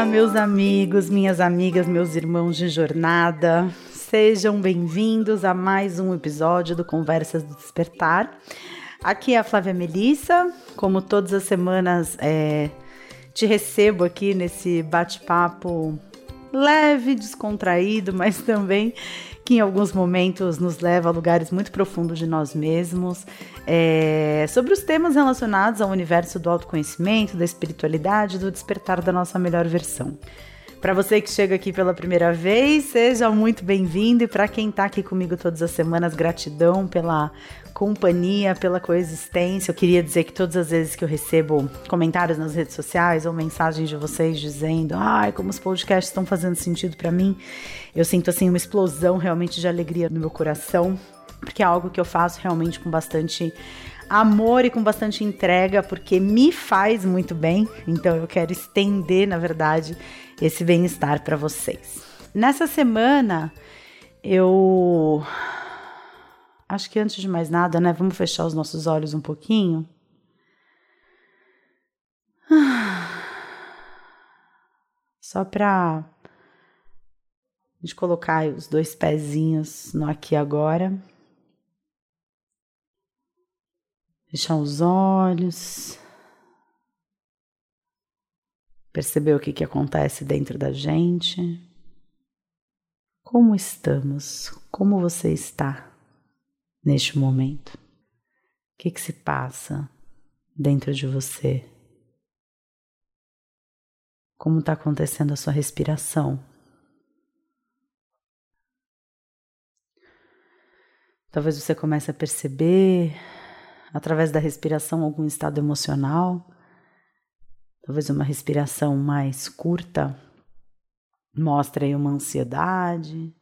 Olá, meus amigos, minhas amigas, meus irmãos de jornada. Sejam bem-vindos a mais um episódio do Conversas do Despertar. Aqui é a Flávia Melissa. Como todas as semanas, é, te recebo aqui nesse bate-papo leve, descontraído, mas também que em alguns momentos nos leva a lugares muito profundos de nós mesmos, é, sobre os temas relacionados ao universo do autoconhecimento, da espiritualidade, do despertar da nossa melhor versão. Para você que chega aqui pela primeira vez, seja muito bem-vindo. E para quem está aqui comigo todas as semanas, gratidão pela companhia, pela coexistência. Eu queria dizer que todas as vezes que eu recebo comentários nas redes sociais ou mensagens de vocês dizendo, ai, como os podcasts estão fazendo sentido para mim, eu sinto assim uma explosão realmente de alegria no meu coração, porque é algo que eu faço realmente com bastante amor e com bastante entrega, porque me faz muito bem. Então eu quero estender, na verdade, esse bem-estar para vocês. Nessa semana, eu acho que antes de mais nada, né, vamos fechar os nossos olhos um pouquinho. Só para a gente colocar os dois pezinhos no aqui agora. Fechar os olhos. Perceber o que, que acontece dentro da gente. Como estamos? Como você está neste momento? O que, que se passa dentro de você? Como está acontecendo a sua respiração? Talvez você comece a perceber através da respiração, algum estado emocional. Talvez uma respiração mais curta mostre aí uma ansiedade.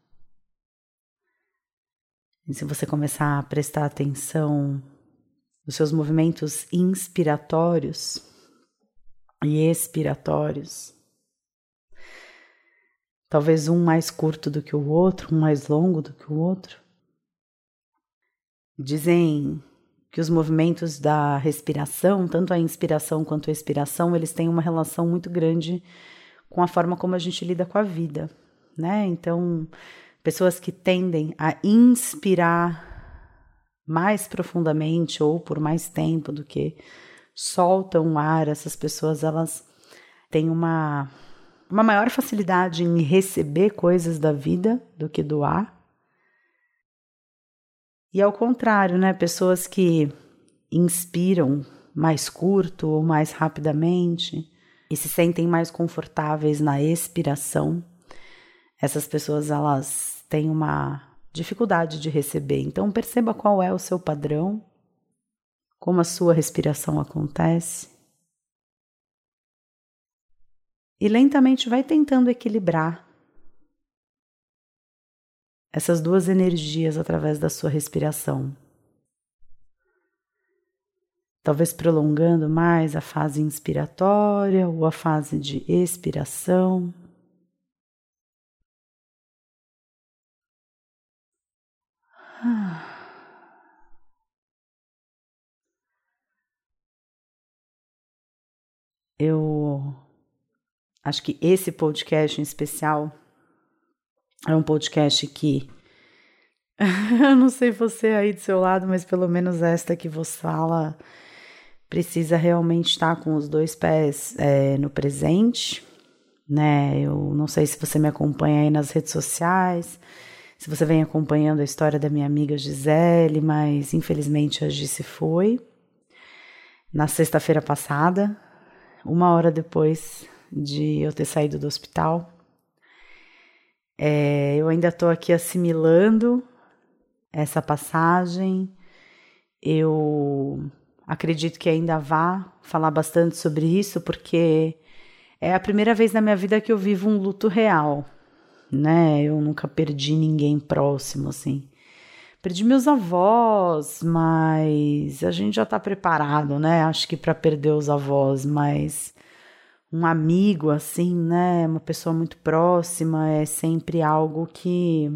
E se você começar a prestar atenção nos seus movimentos inspiratórios e expiratórios, talvez um mais curto do que o outro, um mais longo do que o outro. Dizem que os movimentos da respiração, tanto a inspiração quanto a expiração, eles têm uma relação muito grande com a forma como a gente lida com a vida, né? Então, pessoas que tendem a inspirar mais profundamente ou por mais tempo do que soltam o ar, essas pessoas elas têm uma uma maior facilidade em receber coisas da vida do que doar. E ao contrário, né? Pessoas que inspiram mais curto ou mais rapidamente e se sentem mais confortáveis na expiração, essas pessoas elas têm uma dificuldade de receber. Então perceba qual é o seu padrão, como a sua respiração acontece. E lentamente vai tentando equilibrar essas duas energias através da sua respiração. Talvez prolongando mais a fase inspiratória ou a fase de expiração. Eu acho que esse podcast em especial é um podcast que eu não sei você aí do seu lado, mas pelo menos esta que vos fala precisa realmente estar com os dois pés é, no presente, né? Eu não sei se você me acompanha aí nas redes sociais, se você vem acompanhando a história da minha amiga Gisele, mas infelizmente a se foi na sexta-feira passada, uma hora depois de eu ter saído do hospital. É, eu ainda estou aqui assimilando essa passagem. Eu acredito que ainda vá falar bastante sobre isso, porque é a primeira vez na minha vida que eu vivo um luto real, né? Eu nunca perdi ninguém próximo, assim. Perdi meus avós, mas a gente já tá preparado, né? Acho que para perder os avós, mas um amigo assim, né, uma pessoa muito próxima, é sempre algo que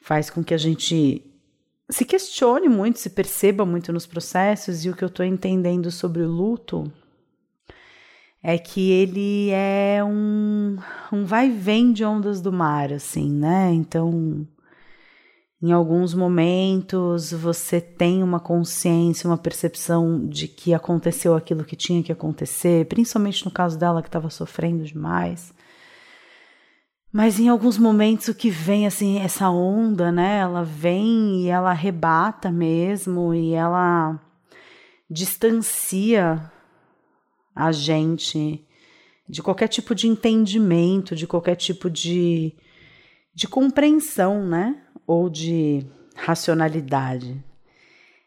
faz com que a gente se questione muito, se perceba muito nos processos e o que eu estou entendendo sobre o luto é que ele é um, um vai e vem de ondas do mar, assim, né? Então, em alguns momentos você tem uma consciência, uma percepção de que aconteceu aquilo que tinha que acontecer, principalmente no caso dela que estava sofrendo demais. Mas em alguns momentos o que vem assim, essa onda, né? Ela vem e ela arrebata mesmo e ela distancia a gente de qualquer tipo de entendimento, de qualquer tipo de, de compreensão, né? Ou de racionalidade.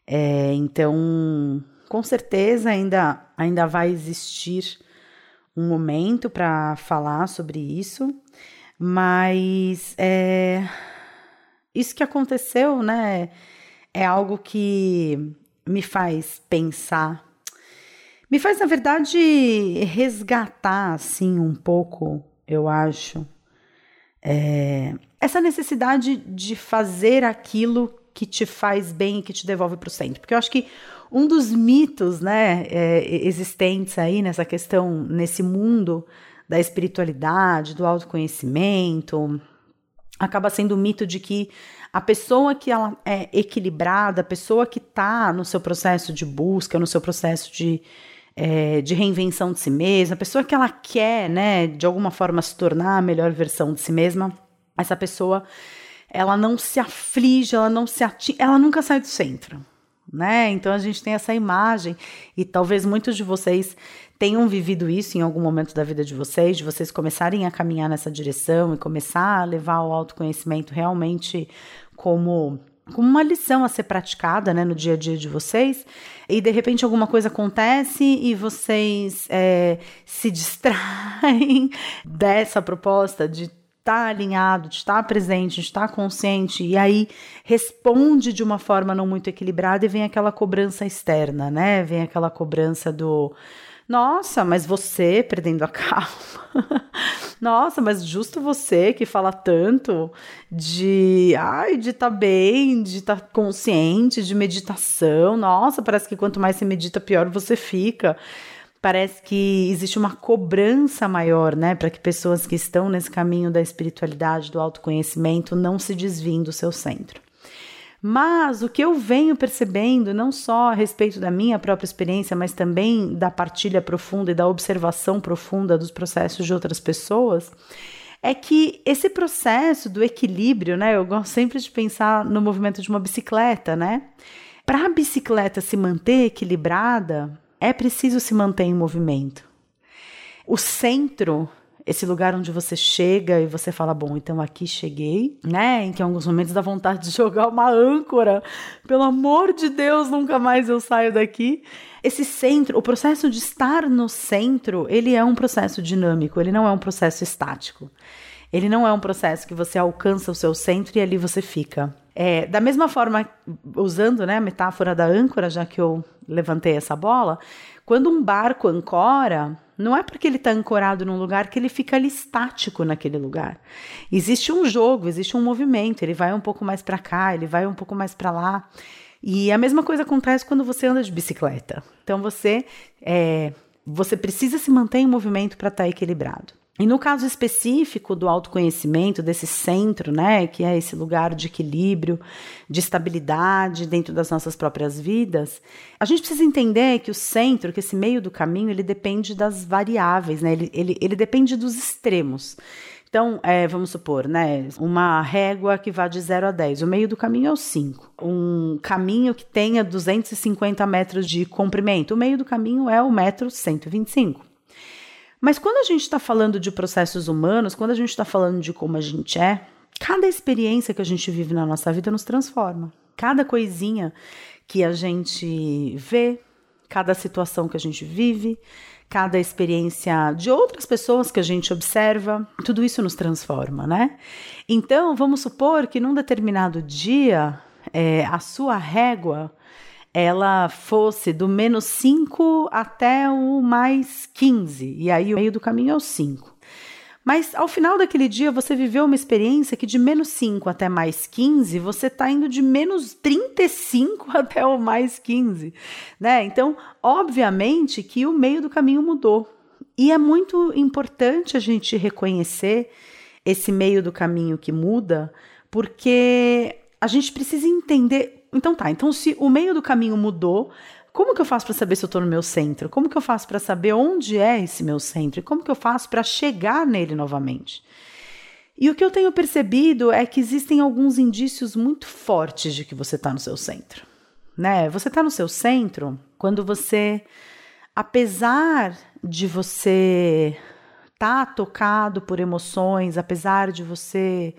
É, então, com certeza ainda, ainda vai existir um momento para falar sobre isso, mas é, isso que aconteceu, né? É algo que me faz pensar me faz, na verdade, resgatar, assim, um pouco, eu acho, é, essa necessidade de fazer aquilo que te faz bem e que te devolve para o centro. Porque eu acho que um dos mitos, né, é, existentes aí nessa questão, nesse mundo da espiritualidade, do autoconhecimento, acaba sendo o mito de que a pessoa que ela é equilibrada, a pessoa que está no seu processo de busca, no seu processo de é, de reinvenção de si mesma, a pessoa que ela quer, né, de alguma forma se tornar a melhor versão de si mesma, essa pessoa, ela não se aflige, ela não se atinge, ela nunca sai do centro, né? Então a gente tem essa imagem e talvez muitos de vocês tenham vivido isso em algum momento da vida de vocês, de vocês começarem a caminhar nessa direção e começar a levar o autoconhecimento realmente como como uma lição a ser praticada né, no dia a dia de vocês, e de repente alguma coisa acontece e vocês é, se distraem dessa proposta de estar tá alinhado, de estar presente, de estar consciente, e aí responde de uma forma não muito equilibrada e vem aquela cobrança externa, né? Vem aquela cobrança do nossa, mas você perdendo a calma. Nossa, mas justo você que fala tanto de, ai, de estar tá bem, de estar tá consciente, de meditação. Nossa, parece que quanto mais você medita, pior você fica. Parece que existe uma cobrança maior, né, para que pessoas que estão nesse caminho da espiritualidade, do autoconhecimento, não se desviem do seu centro. Mas o que eu venho percebendo, não só a respeito da minha própria experiência, mas também da partilha profunda e da observação profunda dos processos de outras pessoas, é que esse processo do equilíbrio, né? Eu gosto sempre de pensar no movimento de uma bicicleta, né? Para a bicicleta se manter equilibrada, é preciso se manter em movimento. O centro esse lugar onde você chega e você fala, bom, então aqui cheguei, né? Em que em alguns momentos dá vontade de jogar uma âncora. Pelo amor de Deus, nunca mais eu saio daqui. Esse centro, o processo de estar no centro, ele é um processo dinâmico, ele não é um processo estático. Ele não é um processo que você alcança o seu centro e ali você fica. É, da mesma forma, usando né, a metáfora da âncora, já que eu levantei essa bola, quando um barco ancora, não é porque ele está ancorado num lugar que ele fica ali estático naquele lugar. Existe um jogo, existe um movimento. Ele vai um pouco mais para cá, ele vai um pouco mais para lá. E a mesma coisa acontece quando você anda de bicicleta. Então você é, você precisa se manter em movimento para estar tá equilibrado. E no caso específico do autoconhecimento, desse centro, né, que é esse lugar de equilíbrio, de estabilidade dentro das nossas próprias vidas, a gente precisa entender que o centro, que esse meio do caminho, ele depende das variáveis, né, ele, ele, ele depende dos extremos. Então, é, vamos supor, né, uma régua que vá de 0 a 10, o meio do caminho é o 5. Um caminho que tenha 250 metros de comprimento, o meio do caminho é o metro 125. Mas quando a gente está falando de processos humanos, quando a gente está falando de como a gente é, cada experiência que a gente vive na nossa vida nos transforma. Cada coisinha que a gente vê, cada situação que a gente vive, cada experiência de outras pessoas que a gente observa, tudo isso nos transforma, né? Então, vamos supor que num determinado dia é, a sua régua ela fosse do menos 5 até o mais 15, e aí o meio do caminho é o 5. Mas ao final daquele dia você viveu uma experiência que de menos 5 até mais 15, você está indo de menos 35 até o mais 15, né? Então, obviamente que o meio do caminho mudou. E é muito importante a gente reconhecer esse meio do caminho que muda, porque a gente precisa entender. Então tá, então se o meio do caminho mudou, como que eu faço para saber se eu estou no meu centro? Como que eu faço para saber onde é esse meu centro? E como que eu faço para chegar nele novamente? E o que eu tenho percebido é que existem alguns indícios muito fortes de que você está no seu centro. Né? Você está no seu centro quando você, apesar de você estar tá tocado por emoções, apesar de você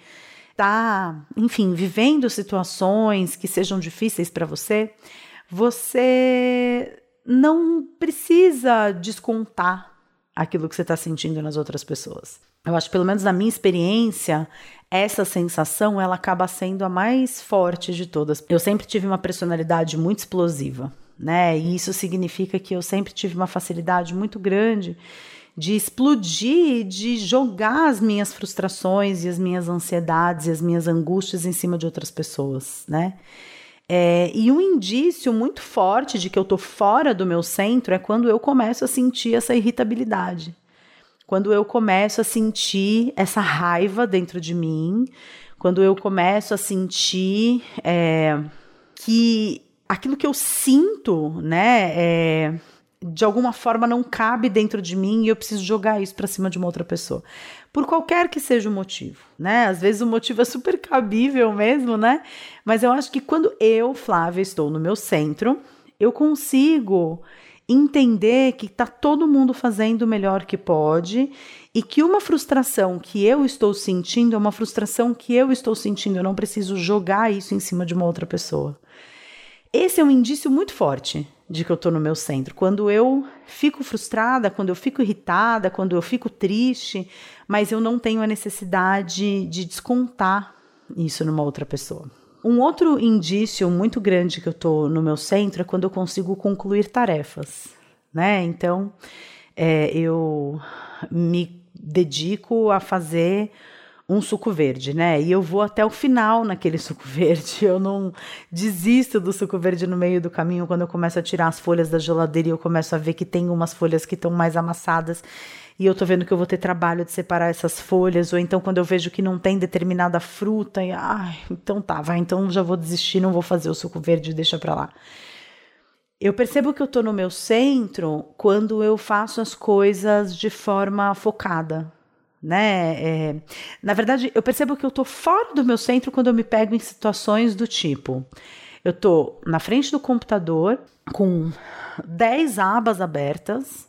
estar, tá, enfim, vivendo situações que sejam difíceis para você, você não precisa descontar aquilo que você está sentindo nas outras pessoas. Eu acho, pelo menos na minha experiência, essa sensação ela acaba sendo a mais forte de todas. Eu sempre tive uma personalidade muito explosiva, né? E isso significa que eu sempre tive uma facilidade muito grande de explodir, de jogar as minhas frustrações e as minhas ansiedades e as minhas angústias em cima de outras pessoas, né? É, e um indício muito forte de que eu tô fora do meu centro é quando eu começo a sentir essa irritabilidade. Quando eu começo a sentir essa raiva dentro de mim, quando eu começo a sentir é, que aquilo que eu sinto, né, é, de alguma forma não cabe dentro de mim e eu preciso jogar isso para cima de uma outra pessoa. Por qualquer que seja o motivo, né? Às vezes o motivo é super cabível mesmo, né? Mas eu acho que quando eu, Flávia, estou no meu centro, eu consigo entender que está todo mundo fazendo o melhor que pode e que uma frustração que eu estou sentindo é uma frustração que eu estou sentindo, eu não preciso jogar isso em cima de uma outra pessoa. Esse é um indício muito forte de que eu estou no meu centro. Quando eu fico frustrada, quando eu fico irritada, quando eu fico triste, mas eu não tenho a necessidade de descontar isso numa outra pessoa. Um outro indício muito grande que eu estou no meu centro é quando eu consigo concluir tarefas, né? Então, é, eu me dedico a fazer um suco verde, né? E eu vou até o final naquele suco verde. Eu não desisto do suco verde no meio do caminho quando eu começo a tirar as folhas da geladeira e eu começo a ver que tem umas folhas que estão mais amassadas e eu tô vendo que eu vou ter trabalho de separar essas folhas, ou então quando eu vejo que não tem determinada fruta, e ai, então tá, vai, então já vou desistir, não vou fazer o suco verde, deixa pra lá. Eu percebo que eu tô no meu centro quando eu faço as coisas de forma focada, né? É, na verdade, eu percebo que eu tô fora do meu centro quando eu me pego em situações do tipo: eu tô na frente do computador com 10 abas abertas,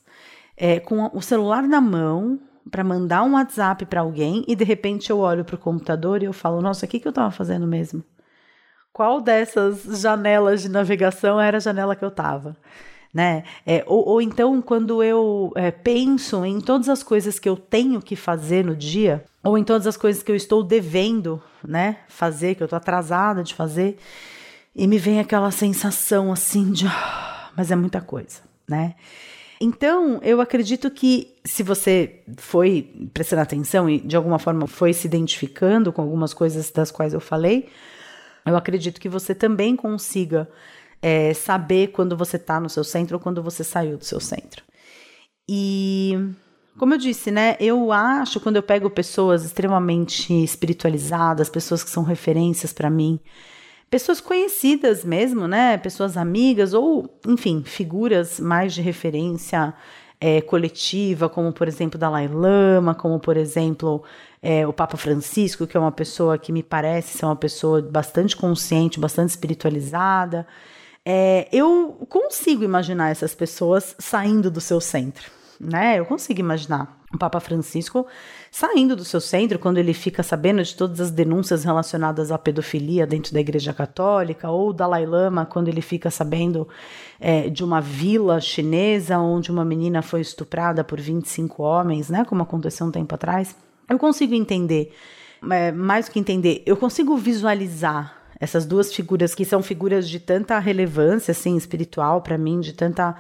é, com o celular na mão para mandar um WhatsApp para alguém e de repente eu olho para o computador e eu falo: Nossa, o que, que eu estava fazendo mesmo? Qual dessas janelas de navegação era a janela que eu estava? Né? É, ou, ou, então, quando eu é, penso em todas as coisas que eu tenho que fazer no dia, ou em todas as coisas que eu estou devendo, né, fazer, que eu estou atrasada de fazer, e me vem aquela sensação assim de, ah, mas é muita coisa, né? Então, eu acredito que se você foi prestando atenção e de alguma forma foi se identificando com algumas coisas das quais eu falei, eu acredito que você também consiga é, saber quando você está no seu centro ou quando você saiu do seu centro. E como eu disse, né? Eu acho quando eu pego pessoas extremamente espiritualizadas, pessoas que são referências para mim, pessoas conhecidas mesmo, né? Pessoas amigas ou, enfim, figuras mais de referência é, coletiva, como por exemplo Dalai Lama, como por exemplo é, o Papa Francisco, que é uma pessoa que me parece ser uma pessoa bastante consciente, bastante espiritualizada. É, eu consigo imaginar essas pessoas saindo do seu centro, né? Eu consigo imaginar o Papa Francisco saindo do seu centro quando ele fica sabendo de todas as denúncias relacionadas à pedofilia dentro da Igreja Católica, ou o Dalai Lama quando ele fica sabendo é, de uma vila chinesa onde uma menina foi estuprada por 25 homens, né? Como aconteceu um tempo atrás. Eu consigo entender, é, mais do que entender, eu consigo visualizar essas duas figuras que são figuras de tanta relevância assim espiritual para mim, de tanta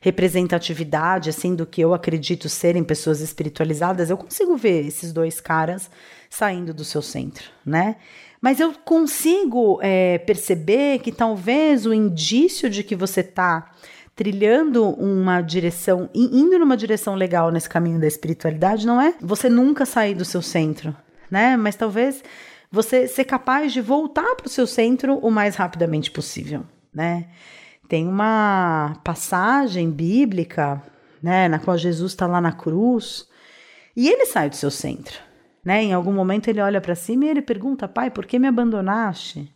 representatividade assim do que eu acredito serem pessoas espiritualizadas, eu consigo ver esses dois caras saindo do seu centro, né? Mas eu consigo é, perceber que talvez o indício de que você está trilhando uma direção, indo numa direção legal nesse caminho da espiritualidade, não é você nunca sair do seu centro, né? Mas talvez você ser capaz de voltar para o seu centro o mais rapidamente possível, né? Tem uma passagem bíblica, né, na qual Jesus está lá na cruz e ele sai do seu centro, né? Em algum momento ele olha para cima e ele pergunta: Pai, por que me abandonaste?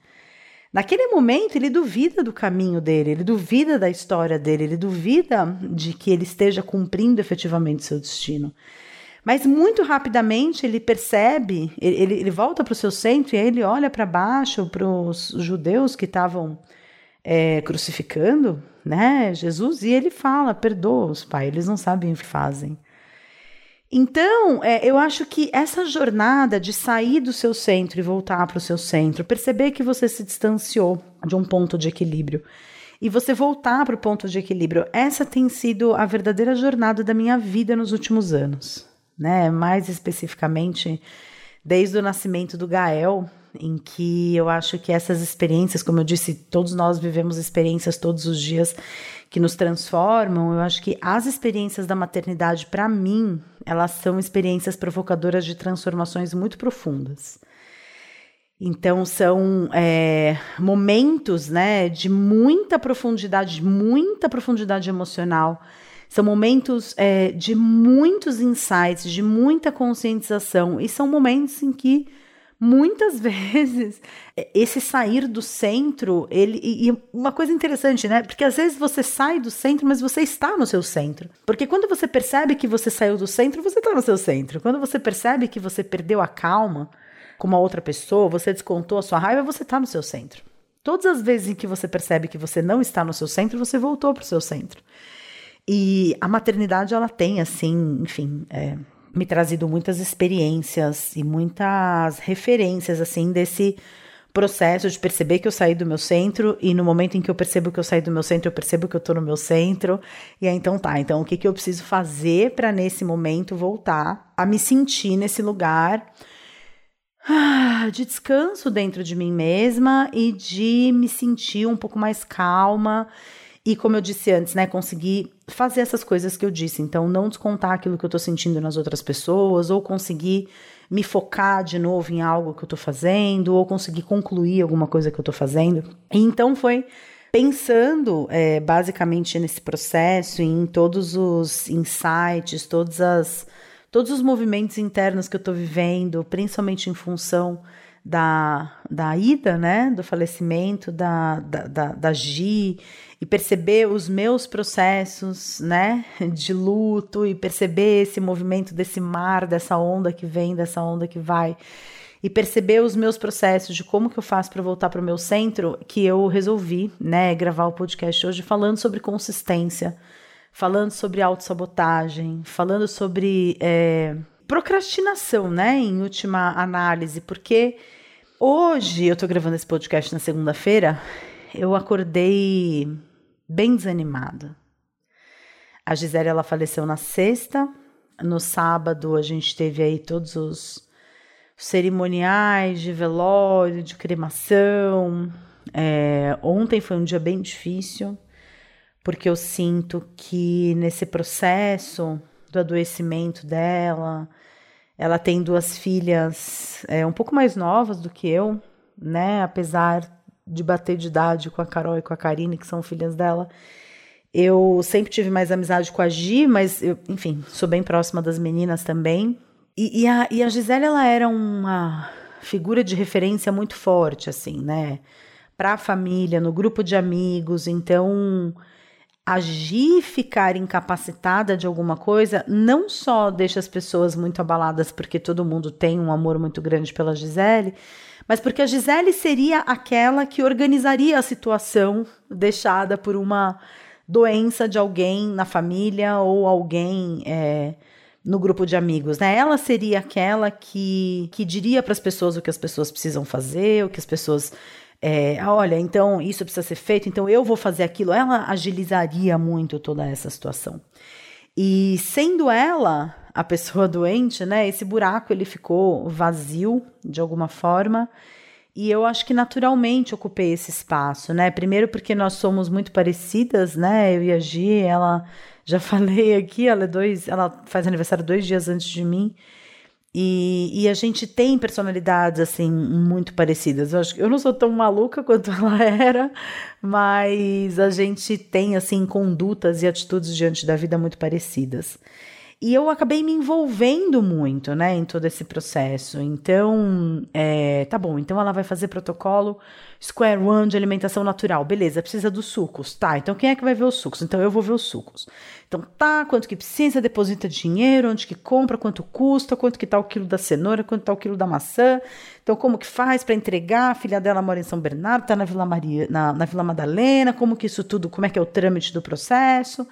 Naquele momento, ele duvida do caminho dele, ele duvida da história dele, ele duvida de que ele esteja cumprindo efetivamente seu destino. Mas muito rapidamente ele percebe, ele, ele volta para o seu centro e aí ele olha para baixo para os judeus que estavam é, crucificando, né, Jesus, e ele fala: perdoa-os, pai, eles não sabem o que fazem. Então, é, eu acho que essa jornada de sair do seu centro e voltar para o seu centro, perceber que você se distanciou de um ponto de equilíbrio e você voltar para o ponto de equilíbrio, essa tem sido a verdadeira jornada da minha vida nos últimos anos, né? Mais especificamente, desde o nascimento do Gael, em que eu acho que essas experiências, como eu disse, todos nós vivemos experiências todos os dias que nos transformam. Eu acho que as experiências da maternidade, para mim, elas são experiências provocadoras de transformações muito profundas. Então são é, momentos, né, de muita profundidade, muita profundidade emocional. São momentos é, de muitos insights, de muita conscientização e são momentos em que muitas vezes esse sair do centro, ele e uma coisa interessante, né? Porque às vezes você sai do centro, mas você está no seu centro. Porque quando você percebe que você saiu do centro, você está no seu centro. Quando você percebe que você perdeu a calma com uma outra pessoa, você descontou a sua raiva, você está no seu centro. Todas as vezes em que você percebe que você não está no seu centro, você voltou para o seu centro. E a maternidade, ela tem, assim, enfim, é, me trazido muitas experiências e muitas referências assim desse processo de perceber que eu saí do meu centro e no momento em que eu percebo que eu saí do meu centro, eu percebo que eu tô no meu centro. E aí então tá, então o que que eu preciso fazer para nesse momento voltar a me sentir nesse lugar ah, de descanso dentro de mim mesma e de me sentir um pouco mais calma e como eu disse antes, né, conseguir fazer essas coisas que eu disse. Então, não descontar aquilo que eu tô sentindo nas outras pessoas, ou conseguir me focar de novo em algo que eu tô fazendo, ou conseguir concluir alguma coisa que eu tô fazendo. E então foi pensando é, basicamente nesse processo, em todos os insights, todas as, todos os movimentos internos que eu tô vivendo, principalmente em função da, da ida, né, do falecimento da, da, da, da Gi, e perceber os meus processos, né, de luto, e perceber esse movimento desse mar, dessa onda que vem, dessa onda que vai, e perceber os meus processos de como que eu faço para voltar para o meu centro, que eu resolvi, né, gravar o podcast hoje falando sobre consistência, falando sobre autossabotagem, falando sobre é, procrastinação, né, em última análise, porque Hoje, eu tô gravando esse podcast na segunda-feira, eu acordei bem desanimada. A Gisele, ela faleceu na sexta, no sábado a gente teve aí todos os cerimoniais de velório, de cremação. É, ontem foi um dia bem difícil, porque eu sinto que nesse processo do adoecimento dela, ela tem duas filhas é, um pouco mais novas do que eu, né? Apesar de bater de idade com a Carol e com a Karine, que são filhas dela. Eu sempre tive mais amizade com a Gi, mas eu, enfim, sou bem próxima das meninas também. E, e, a, e a Gisele, ela era uma figura de referência muito forte, assim, né? Para a família, no grupo de amigos. Então, agir, ficar incapacitada de alguma coisa, não só deixa as pessoas muito abaladas porque todo mundo tem um amor muito grande pela Gisele, mas porque a Gisele seria aquela que organizaria a situação deixada por uma doença de alguém na família ou alguém é, no grupo de amigos, né? Ela seria aquela que, que diria para as pessoas o que as pessoas precisam fazer, o que as pessoas é, olha, então isso precisa ser feito, então eu vou fazer aquilo. Ela agilizaria muito toda essa situação. E sendo ela a pessoa doente, né, esse buraco ele ficou vazio de alguma forma. E eu acho que naturalmente ocupei esse espaço, né? Primeiro porque nós somos muito parecidas, né? Eu e a Gi, ela já falei aqui, ela é dois, ela faz aniversário dois dias antes de mim. E, e, a gente tem personalidades assim muito parecidas. Eu acho que eu não sou tão maluca quanto ela era, mas a gente tem assim condutas e atitudes diante da vida muito parecidas. E eu acabei me envolvendo muito, né, em todo esse processo. Então, é, tá bom, então ela vai fazer protocolo Square One de alimentação natural. Beleza, precisa dos sucos. Tá, então quem é que vai ver os sucos? Então eu vou ver os sucos. Então tá, quanto que precisa, deposita dinheiro, onde que compra, quanto custa, quanto que tá o quilo da cenoura, quanto tá o quilo da maçã. Então como que faz para entregar? A filha dela mora em São Bernardo, tá na Vila Maria, na, na Vila Madalena, como que isso tudo, como é que é o trâmite do processo?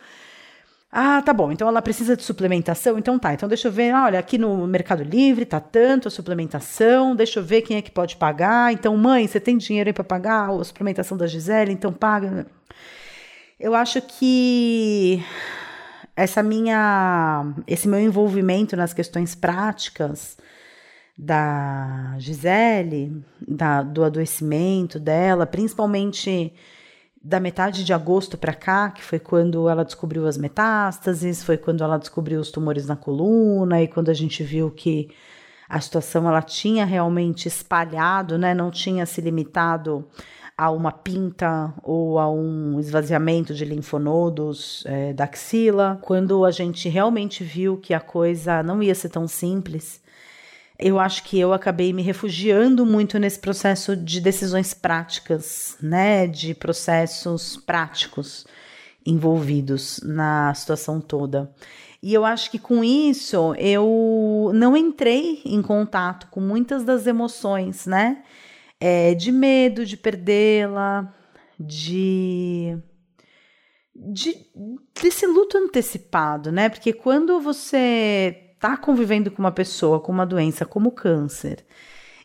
Ah, tá bom. Então ela precisa de suplementação? Então tá. Então deixa eu ver. olha, aqui no Mercado Livre tá tanto a suplementação. Deixa eu ver quem é que pode pagar. Então, mãe, você tem dinheiro aí para pagar a suplementação da Gisele? Então paga. Eu acho que essa minha esse meu envolvimento nas questões práticas da Gisele, da, do adoecimento dela, principalmente da metade de agosto para cá, que foi quando ela descobriu as metástases, foi quando ela descobriu os tumores na coluna e quando a gente viu que a situação ela tinha realmente espalhado, né, não tinha se limitado a uma pinta ou a um esvaziamento de linfonodos é, da axila. Quando a gente realmente viu que a coisa não ia ser tão simples, eu acho que eu acabei me refugiando muito nesse processo de decisões práticas, né, de processos práticos envolvidos na situação toda. E eu acho que com isso eu não entrei em contato com muitas das emoções, né? É, de medo de perdê-la, de, de desse luto antecipado, né? Porque quando você está convivendo com uma pessoa com uma doença como câncer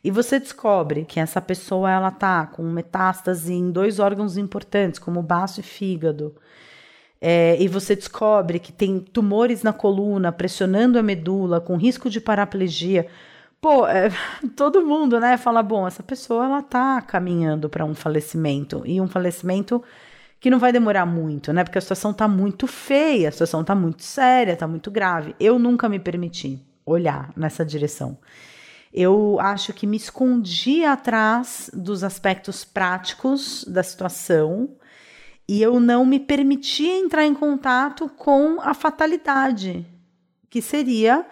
e você descobre que essa pessoa ela tá com metástase em dois órgãos importantes, como baço e fígado, é, e você descobre que tem tumores na coluna pressionando a medula, com risco de paraplegia, pô, é, todo mundo, né, fala, bom, essa pessoa ela tá caminhando para um falecimento e um falecimento que não vai demorar muito, né? Porque a situação tá muito feia, a situação tá muito séria, tá muito grave. Eu nunca me permiti olhar nessa direção. Eu acho que me escondi atrás dos aspectos práticos da situação e eu não me permiti entrar em contato com a fatalidade, que seria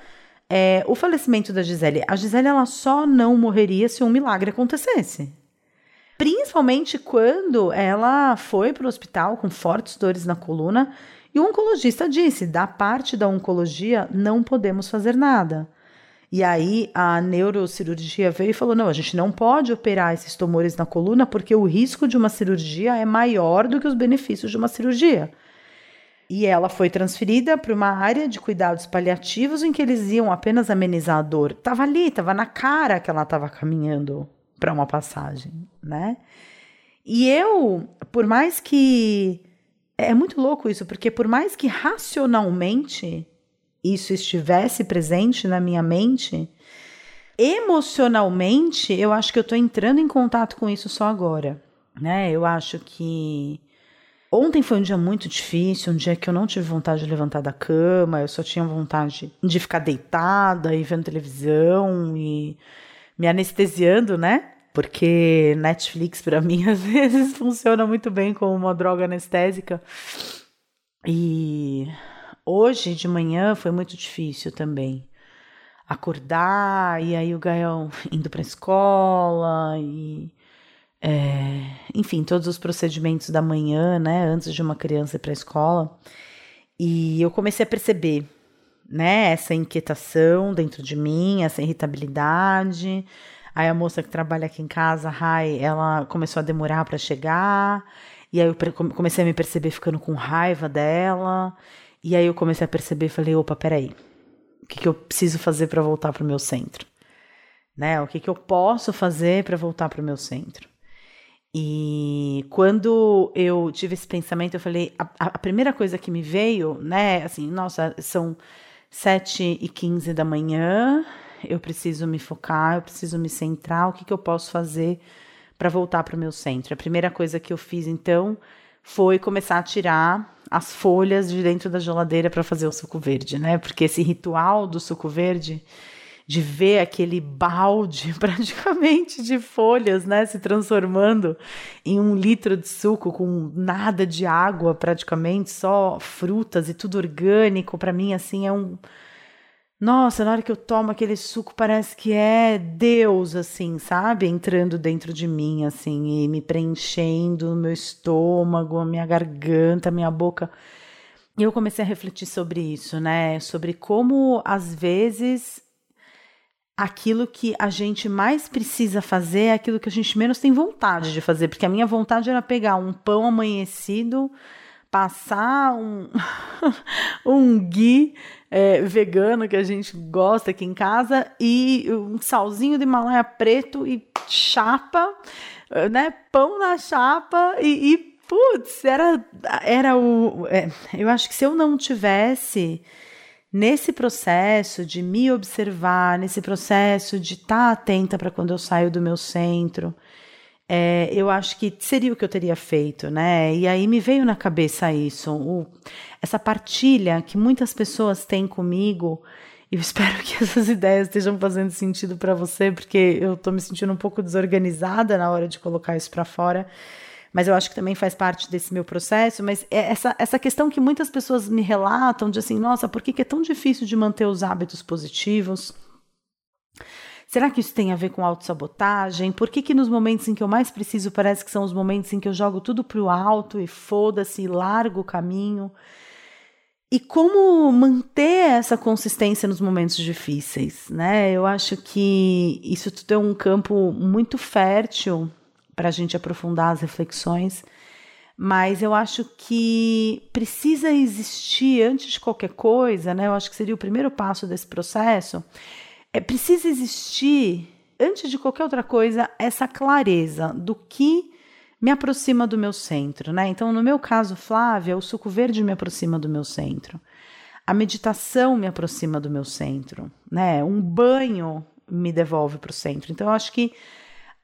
é, o falecimento da Gisele. A Gisele ela só não morreria se um milagre acontecesse. Principalmente quando ela foi para o hospital com fortes dores na coluna e o oncologista disse: da parte da oncologia não podemos fazer nada. E aí a neurocirurgia veio e falou: não, a gente não pode operar esses tumores na coluna porque o risco de uma cirurgia é maior do que os benefícios de uma cirurgia. E ela foi transferida para uma área de cuidados paliativos em que eles iam apenas amenizar a dor. Tava ali, tava na cara que ela estava caminhando para uma passagem, né? E eu, por mais que é muito louco isso, porque por mais que racionalmente isso estivesse presente na minha mente, emocionalmente eu acho que eu estou entrando em contato com isso só agora, né? Eu acho que Ontem foi um dia muito difícil, um dia que eu não tive vontade de levantar da cama, eu só tinha vontade de ficar deitada e vendo televisão e me anestesiando, né? Porque Netflix, para mim, às vezes funciona muito bem como uma droga anestésica. E hoje de manhã foi muito difícil também. Acordar, e aí o Gael indo para a escola, e. É, enfim, todos os procedimentos da manhã, né? Antes de uma criança ir para a escola. E eu comecei a perceber né, essa inquietação dentro de mim, essa irritabilidade. Aí a moça que trabalha aqui em casa, Rai, ela começou a demorar para chegar. E aí eu comecei a me perceber ficando com raiva dela. E aí eu comecei a perceber, falei, opa, peraí. O que, que eu preciso fazer para voltar para o meu centro? Né? O que, que eu posso fazer para voltar para o meu centro? E quando eu tive esse pensamento, eu falei, a, a, primeira coisa que me veio, né, assim, nossa, são 7 e 15 da manhã, eu preciso me focar, eu preciso me centrar, o que, que eu posso fazer para voltar para o meu centro. A primeira coisa que eu fiz, então, foi começar a tirar as folhas de dentro da geladeira para fazer o suco verde, né? Porque esse ritual do suco verde, de ver aquele balde praticamente de folhas, né, se transformando em um litro de suco com nada de água, praticamente só frutas e tudo orgânico, para mim assim é um nossa, na hora que eu tomo aquele suco, parece que é Deus, assim, sabe? Entrando dentro de mim, assim, e me preenchendo meu estômago, a minha garganta, a minha boca. E eu comecei a refletir sobre isso, né? Sobre como, às vezes, aquilo que a gente mais precisa fazer é aquilo que a gente menos tem vontade de fazer. Porque a minha vontade era pegar um pão amanhecido passar um, um gui é, vegano que a gente gosta aqui em casa e um salzinho de Himalaia preto e chapa, né? Pão na chapa e, e putz, era, era o. É, eu acho que se eu não tivesse nesse processo de me observar, nesse processo de estar tá atenta para quando eu saio do meu centro, é, eu acho que seria o que eu teria feito, né? E aí me veio na cabeça isso, o, essa partilha que muitas pessoas têm comigo. Eu espero que essas ideias estejam fazendo sentido para você, porque eu estou me sentindo um pouco desorganizada na hora de colocar isso para fora. Mas eu acho que também faz parte desse meu processo. Mas é essa, essa questão que muitas pessoas me relatam de assim, nossa, por que, que é tão difícil de manter os hábitos positivos? Será que isso tem a ver com autossabotagem? Por que, que nos momentos em que eu mais preciso parece que são os momentos em que eu jogo tudo para o alto e foda-se largo o caminho? E como manter essa consistência nos momentos difíceis, né? Eu acho que isso tudo é um campo muito fértil para a gente aprofundar as reflexões, mas eu acho que precisa existir, antes de qualquer coisa, né? Eu acho que seria o primeiro passo desse processo, é precisa existir, antes de qualquer outra coisa, essa clareza do que me aproxima do meu centro, né? Então, no meu caso, Flávia, o suco verde me aproxima do meu centro. A meditação me aproxima do meu centro, né? Um banho me devolve para o centro. Então, eu acho que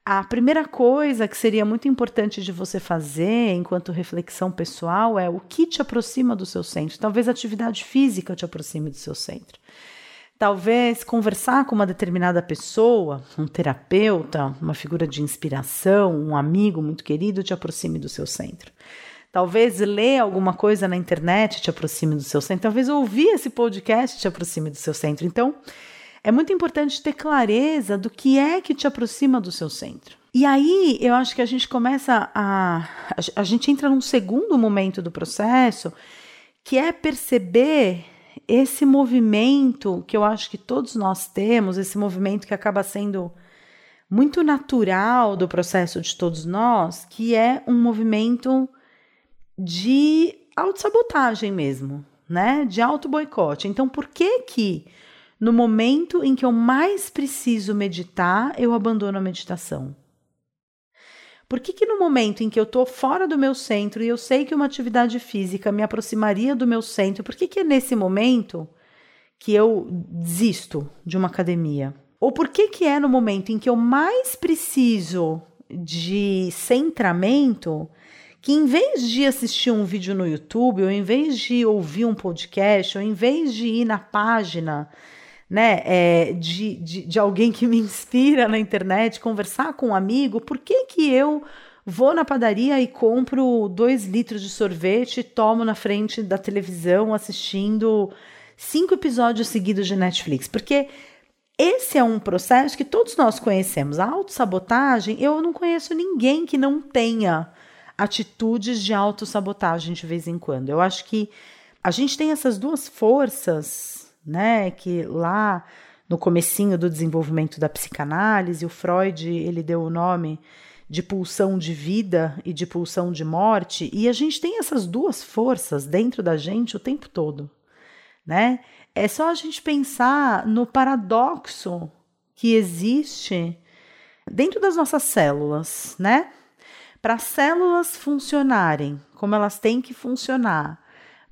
a primeira coisa que seria muito importante de você fazer enquanto reflexão pessoal é o que te aproxima do seu centro. Talvez a atividade física te aproxime do seu centro. Talvez conversar com uma determinada pessoa, um terapeuta, uma figura de inspiração, um amigo muito querido te aproxime do seu centro. Talvez ler alguma coisa na internet te aproxime do seu centro. Talvez ouvir esse podcast te aproxime do seu centro. Então, é muito importante ter clareza do que é que te aproxima do seu centro. E aí eu acho que a gente começa a. A gente entra num segundo momento do processo, que é perceber esse movimento que eu acho que todos nós temos, esse movimento que acaba sendo muito natural do processo de todos nós, que é um movimento de autossabotagem mesmo, né? De auto-boicote. Então, por que que no momento em que eu mais preciso meditar, eu abandono a meditação? Por que, que no momento em que eu estou fora do meu centro e eu sei que uma atividade física me aproximaria do meu centro, por que, que é nesse momento que eu desisto de uma academia? Ou por que, que é no momento em que eu mais preciso de centramento que em vez de assistir um vídeo no YouTube, ou em vez de ouvir um podcast, ou em vez de ir na página né, é, de, de, de alguém que me inspira na internet, conversar com um amigo, por que, que eu vou na padaria e compro dois litros de sorvete e tomo na frente da televisão assistindo cinco episódios seguidos de Netflix? Porque esse é um processo que todos nós conhecemos. A autossabotagem, eu não conheço ninguém que não tenha atitudes de autossabotagem de vez em quando. Eu acho que a gente tem essas duas forças né? Que lá no comecinho do desenvolvimento da psicanálise, o Freud ele deu o nome de pulsão de vida e de pulsão de morte, e a gente tem essas duas forças dentro da gente o tempo todo, né? É só a gente pensar no paradoxo que existe dentro das nossas células, né? Para as células funcionarem como elas têm que funcionar,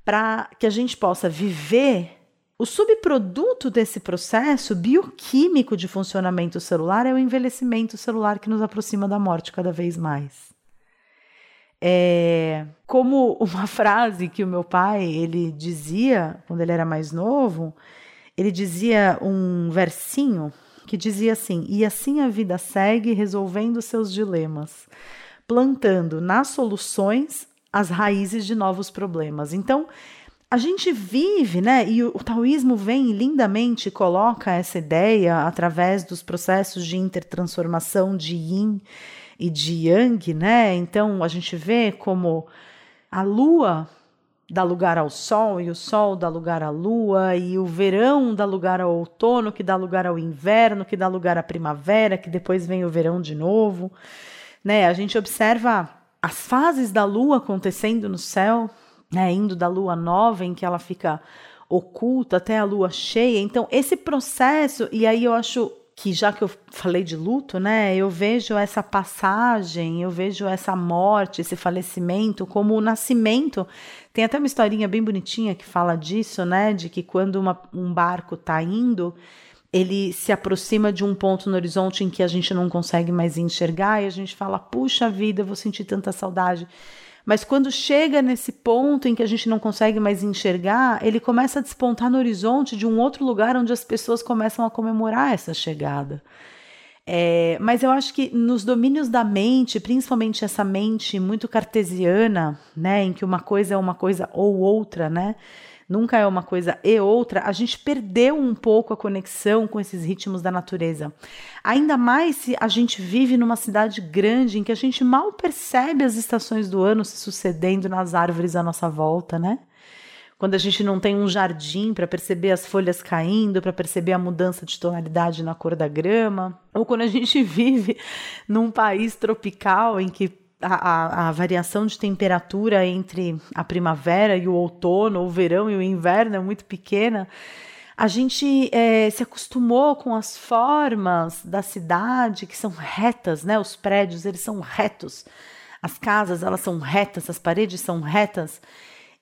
para que a gente possa viver o subproduto desse processo bioquímico de funcionamento celular é o envelhecimento celular que nos aproxima da morte cada vez mais. É, como uma frase que o meu pai ele dizia quando ele era mais novo, ele dizia um versinho que dizia assim: e assim a vida segue resolvendo seus dilemas, plantando nas soluções as raízes de novos problemas. Então a gente vive, né? E o, taoísmo vem lindamente coloca essa ideia através dos processos de intertransformação de yin e de yang, né? Então a gente vê como a lua dá lugar ao sol e o sol dá lugar à lua e o verão dá lugar ao outono, que dá lugar ao inverno, que dá lugar à primavera, que depois vem o verão de novo, né? A gente observa as fases da lua acontecendo no céu, né, indo da lua nova, em que ela fica oculta até a lua cheia. Então, esse processo, e aí eu acho que já que eu falei de luto, né, eu vejo essa passagem, eu vejo essa morte, esse falecimento como o nascimento. Tem até uma historinha bem bonitinha que fala disso, né, de que quando uma, um barco está indo, ele se aproxima de um ponto no horizonte em que a gente não consegue mais enxergar e a gente fala: puxa vida, eu vou sentir tanta saudade. Mas quando chega nesse ponto em que a gente não consegue mais enxergar, ele começa a despontar no horizonte de um outro lugar onde as pessoas começam a comemorar essa chegada. É, mas eu acho que nos domínios da mente, principalmente essa mente muito cartesiana, né, em que uma coisa é uma coisa ou outra, né, nunca é uma coisa e outra, a gente perdeu um pouco a conexão com esses ritmos da natureza. Ainda mais se a gente vive numa cidade grande em que a gente mal percebe as estações do ano se sucedendo nas árvores à nossa volta, né? Quando a gente não tem um jardim para perceber as folhas caindo, para perceber a mudança de tonalidade na cor da grama, ou quando a gente vive num país tropical em que a, a, variação de temperatura entre a primavera e o outono, o verão e o inverno é muito pequena, a gente é, se acostumou com as formas da cidade que são retas, né? Os prédios eles são retos, as casas elas são retas, as paredes são retas.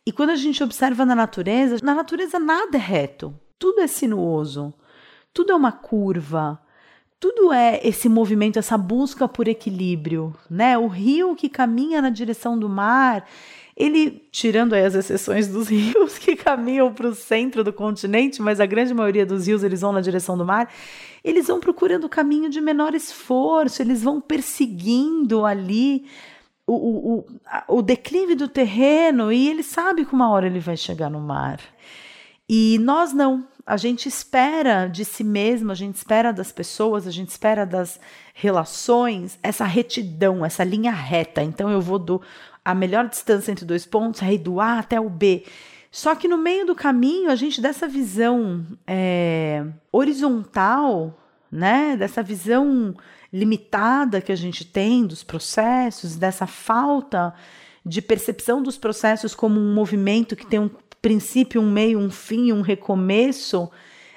E quando a gente observa na natureza, na natureza nada é reto, tudo é sinuoso, tudo é uma curva tudo é esse movimento, essa busca por equilíbrio, né? O rio que caminha na direção do mar, ele, tirando as exceções dos rios que caminham para o centro do continente, mas a grande maioria dos rios eles vão na direção do mar, eles vão procurando o caminho de menor esforço, eles vão perseguindo ali o, o, o, o declive do terreno e ele sabe que uma hora ele vai chegar no mar. E nós não, a gente espera de si mesmo, a gente espera das pessoas, a gente espera das relações essa retidão, essa linha reta. Então eu vou do a melhor distância entre dois pontos é do A até o B. Só que no meio do caminho, a gente dessa visão é, horizontal, né, dessa visão limitada que a gente tem dos processos, dessa falta de percepção dos processos como um movimento que tem um princípio, um meio, um fim, um recomeço,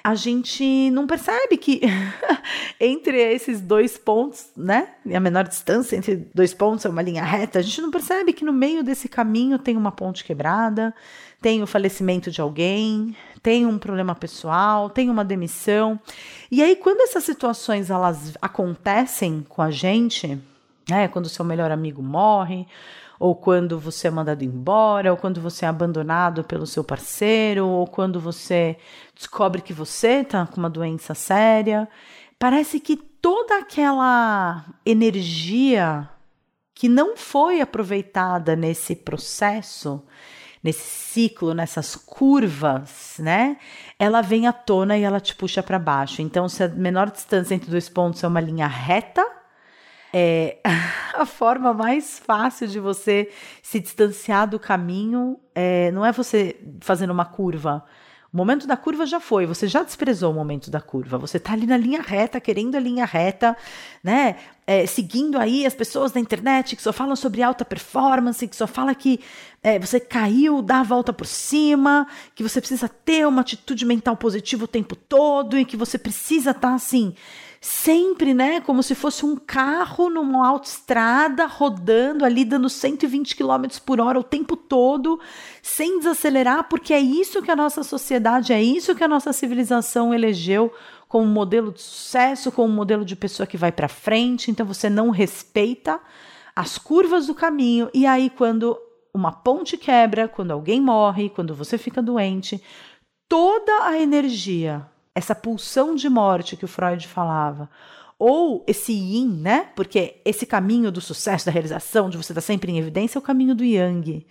a gente não percebe que entre esses dois pontos, né? A menor distância entre dois pontos é uma linha reta. A gente não percebe que no meio desse caminho tem uma ponte quebrada, tem o falecimento de alguém, tem um problema pessoal, tem uma demissão. E aí, quando essas situações elas acontecem com a gente, né? Quando o seu melhor amigo morre, ou quando você é mandado embora, ou quando você é abandonado pelo seu parceiro, ou quando você descobre que você está com uma doença séria. Parece que toda aquela energia que não foi aproveitada nesse processo, nesse ciclo, nessas curvas, né? Ela vem à tona e ela te puxa para baixo. Então, se a menor distância entre dois pontos é uma linha reta, é, a forma mais fácil de você se distanciar do caminho é, não é você fazendo uma curva. O momento da curva já foi, você já desprezou o momento da curva. Você está ali na linha reta, querendo a linha reta, né? É, seguindo aí as pessoas da internet que só falam sobre alta performance, que só fala que é, você caiu, dá a volta por cima, que você precisa ter uma atitude mental positiva o tempo todo e que você precisa estar tá, assim sempre, né, como se fosse um carro numa autoestrada rodando ali dando 120 km por hora o tempo todo, sem desacelerar, porque é isso que a nossa sociedade, é isso que a nossa civilização elegeu como modelo de sucesso, como modelo de pessoa que vai para frente. Então você não respeita as curvas do caminho e aí quando uma ponte quebra, quando alguém morre, quando você fica doente, toda a energia essa pulsão de morte que o Freud falava, ou esse yin, né? Porque esse caminho do sucesso, da realização, de você estar sempre em evidência, é o caminho do yang.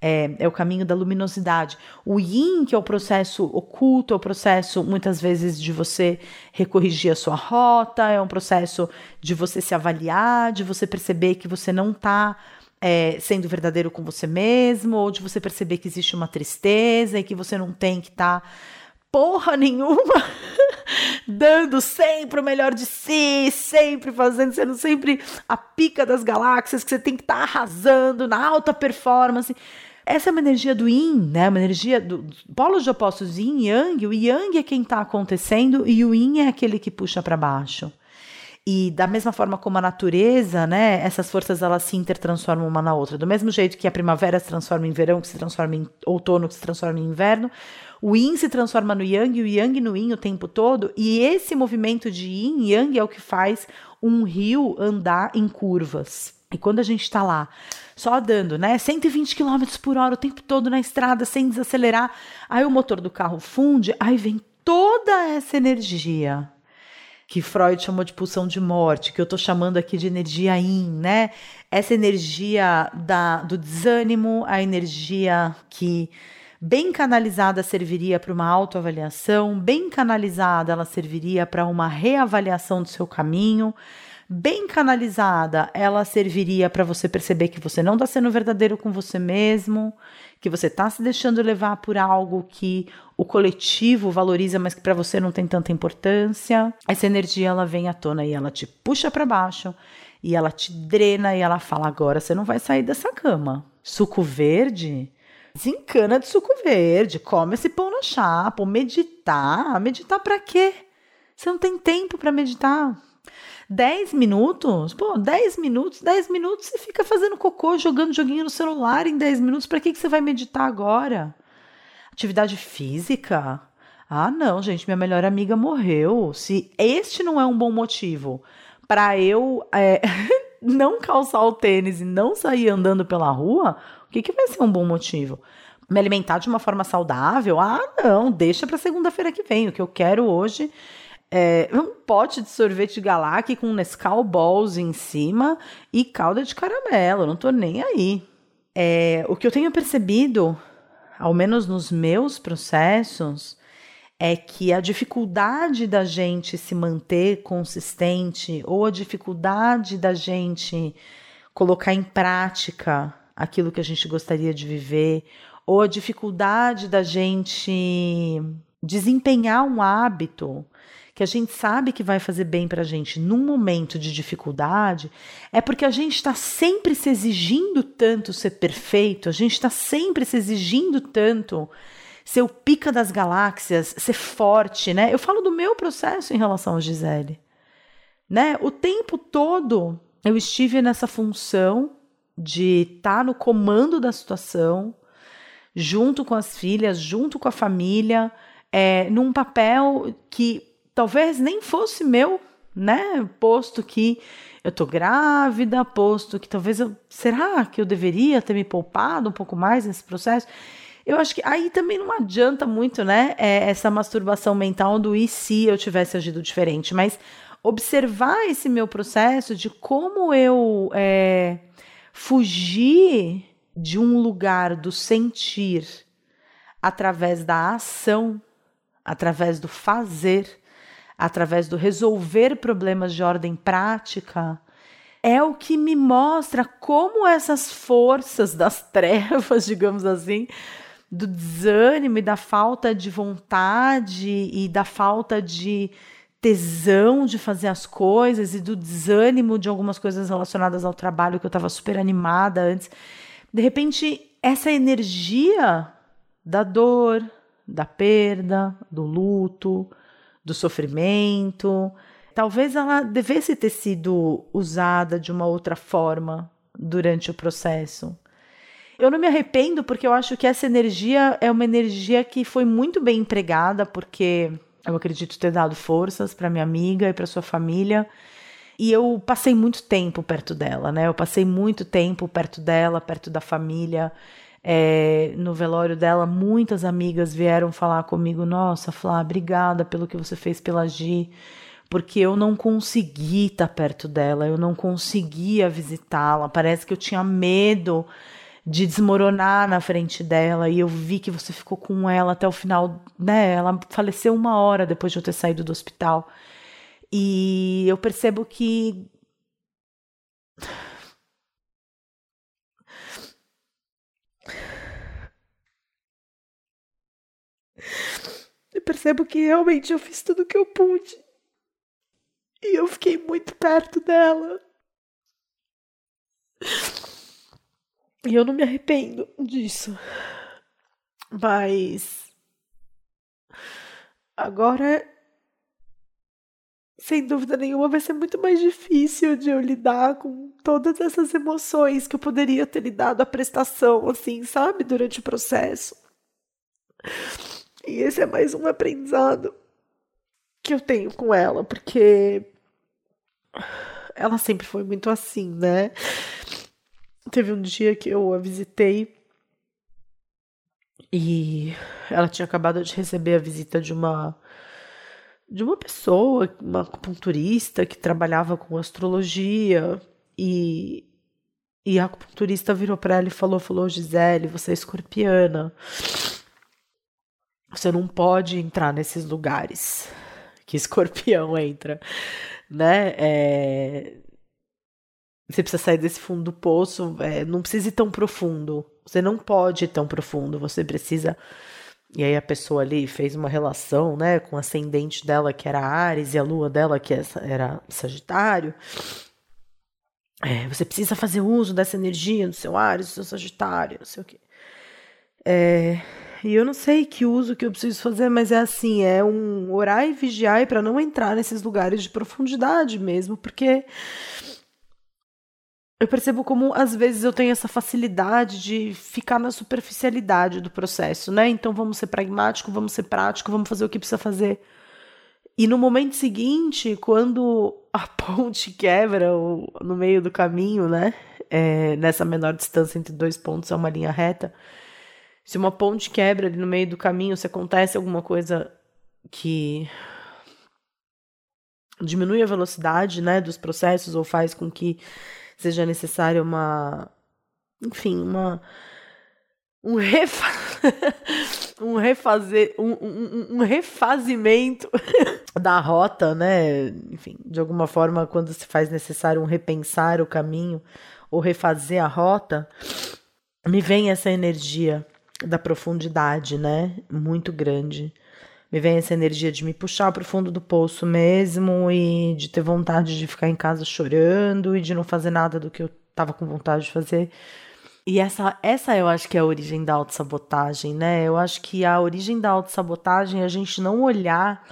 É, é, o caminho da luminosidade. O yin, que é o processo oculto, é o processo, muitas vezes, de você recorrigir a sua rota, é um processo de você se avaliar, de você perceber que você não está é, sendo verdadeiro com você mesmo, ou de você perceber que existe uma tristeza e que você não tem que estar. Tá porra nenhuma, dando sempre o melhor de si, sempre fazendo, sendo sempre a pica das galáxias, que você tem que estar tá arrasando na alta performance. Essa é uma energia do yin, né? Uma energia do polos de opostos yin e yang. O yang é quem está acontecendo e o yin é aquele que puxa para baixo. E da mesma forma como a natureza, né, essas forças elas se intertransformam uma na outra. Do mesmo jeito que a primavera se transforma em verão, que se transforma em outono, que se transforma em inverno, o yin se transforma no yang e o yang no yin o tempo todo, e esse movimento de yin e yang é o que faz um rio andar em curvas. E quando a gente está lá, só dando, né, 120 km por hora o tempo todo na estrada, sem desacelerar, aí o motor do carro funde, aí vem toda essa energia que Freud chamou de pulsão de morte, que eu estou chamando aqui de energia yin, né? Essa energia da, do desânimo, a energia que Bem canalizada serviria para uma autoavaliação, bem canalizada ela serviria para uma reavaliação do seu caminho. Bem canalizada, ela serviria para você perceber que você não está sendo verdadeiro com você mesmo, que você está se deixando levar por algo que o coletivo valoriza, mas que para você não tem tanta importância. Essa energia ela vem à tona e ela te puxa para baixo e ela te drena e ela fala: agora você não vai sair dessa cama. Suco verde Desencana de suco verde, come esse pão na chapa, meditar. Meditar para quê? Você não tem tempo para meditar. 10 minutos? Pô, 10 minutos, 10 minutos você fica fazendo cocô, jogando joguinho no celular em 10 minutos. Para que, que você vai meditar agora? Atividade física? Ah, não, gente, minha melhor amiga morreu. Se este não é um bom motivo para eu é, não calçar o tênis e não sair andando pela rua, o que, que vai ser um bom motivo? Me alimentar de uma forma saudável? Ah, não, deixa para segunda-feira que vem. O que eu quero hoje é um pote de sorvete Galac com Nescau Balls em cima e calda de caramelo. Não tô nem aí. É, o que eu tenho percebido, ao menos nos meus processos, é que a dificuldade da gente se manter consistente ou a dificuldade da gente colocar em prática aquilo que a gente gostaria de viver, ou a dificuldade da gente desempenhar um hábito que a gente sabe que vai fazer bem para a gente num momento de dificuldade, é porque a gente está sempre se exigindo tanto ser perfeito, a gente está sempre se exigindo tanto ser o pica das galáxias, ser forte, né? Eu falo do meu processo em relação a Gisele, né? O tempo todo eu estive nessa função de estar tá no comando da situação, junto com as filhas, junto com a família, é, num papel que talvez nem fosse meu, né? Posto que eu tô grávida, posto que talvez eu. Será que eu deveria ter me poupado um pouco mais nesse processo? Eu acho que aí também não adianta muito, né? É, essa masturbação mental do e se eu tivesse agido diferente, mas observar esse meu processo de como eu é, fugir de um lugar do sentir através da ação, através do fazer, através do resolver problemas de ordem prática, é o que me mostra como essas forças das trevas, digamos assim, do desânimo e da falta de vontade e da falta de tesão de fazer as coisas e do desânimo de algumas coisas relacionadas ao trabalho que eu estava super animada antes. De repente, essa energia da dor, da perda, do luto, do sofrimento, talvez ela devesse ter sido usada de uma outra forma durante o processo. Eu não me arrependo porque eu acho que essa energia é uma energia que foi muito bem empregada, porque eu acredito ter dado forças para minha amiga e para sua família. E eu passei muito tempo perto dela, né? Eu passei muito tempo perto dela, perto da família. É, no velório dela, muitas amigas vieram falar comigo: Nossa, Flá, obrigada pelo que você fez pela Gi, porque eu não consegui estar perto dela, eu não conseguia visitá-la. Parece que eu tinha medo de desmoronar na frente dela e eu vi que você ficou com ela até o final, né? Ela faleceu uma hora depois de eu ter saído do hospital. E eu percebo que eu percebo que realmente eu fiz tudo o que eu pude. E eu fiquei muito perto dela. E eu não me arrependo disso. Mas. Agora. Sem dúvida nenhuma, vai ser muito mais difícil de eu lidar com todas essas emoções que eu poderia ter lidado à prestação, assim, sabe? Durante o processo. E esse é mais um aprendizado que eu tenho com ela, porque ela sempre foi muito assim, né? Teve um dia que eu a visitei e ela tinha acabado de receber a visita de uma de uma pessoa, uma acupunturista que trabalhava com astrologia e e a acupunturista virou para ela e falou, falou, Gisele, você é escorpiana. Você não pode entrar nesses lugares que escorpião entra, né? É, você precisa sair desse fundo do poço, é, não precisa ir tão profundo. Você não pode ir tão profundo, você precisa. E aí a pessoa ali fez uma relação, né, com o ascendente dela que era Ares e a lua dela que era Sagitário. É, você precisa fazer uso dessa energia do seu Ares, do seu Sagitário, não sei o quê. É, e eu não sei que uso que eu preciso fazer, mas é assim, é um orar e vigiar para não entrar nesses lugares de profundidade mesmo, porque eu percebo como às vezes eu tenho essa facilidade de ficar na superficialidade do processo, né? Então vamos ser pragmático, vamos ser prático, vamos fazer o que precisa fazer. E no momento seguinte, quando a ponte quebra no meio do caminho, né? É, nessa menor distância entre dois pontos, é uma linha reta. Se uma ponte quebra ali no meio do caminho, se acontece alguma coisa que diminui a velocidade, né, dos processos ou faz com que seja necessária uma, enfim, uma um refa um refazer um, um, um refazimento da rota, né? Enfim, de alguma forma, quando se faz necessário um repensar o caminho ou refazer a rota, me vem essa energia da profundidade, né? Muito grande. Me vem essa energia de me puxar para o fundo do poço mesmo e de ter vontade de ficar em casa chorando e de não fazer nada do que eu estava com vontade de fazer. E essa, essa eu acho que é a origem da autossabotagem, né? Eu acho que a origem da autossabotagem é a gente não olhar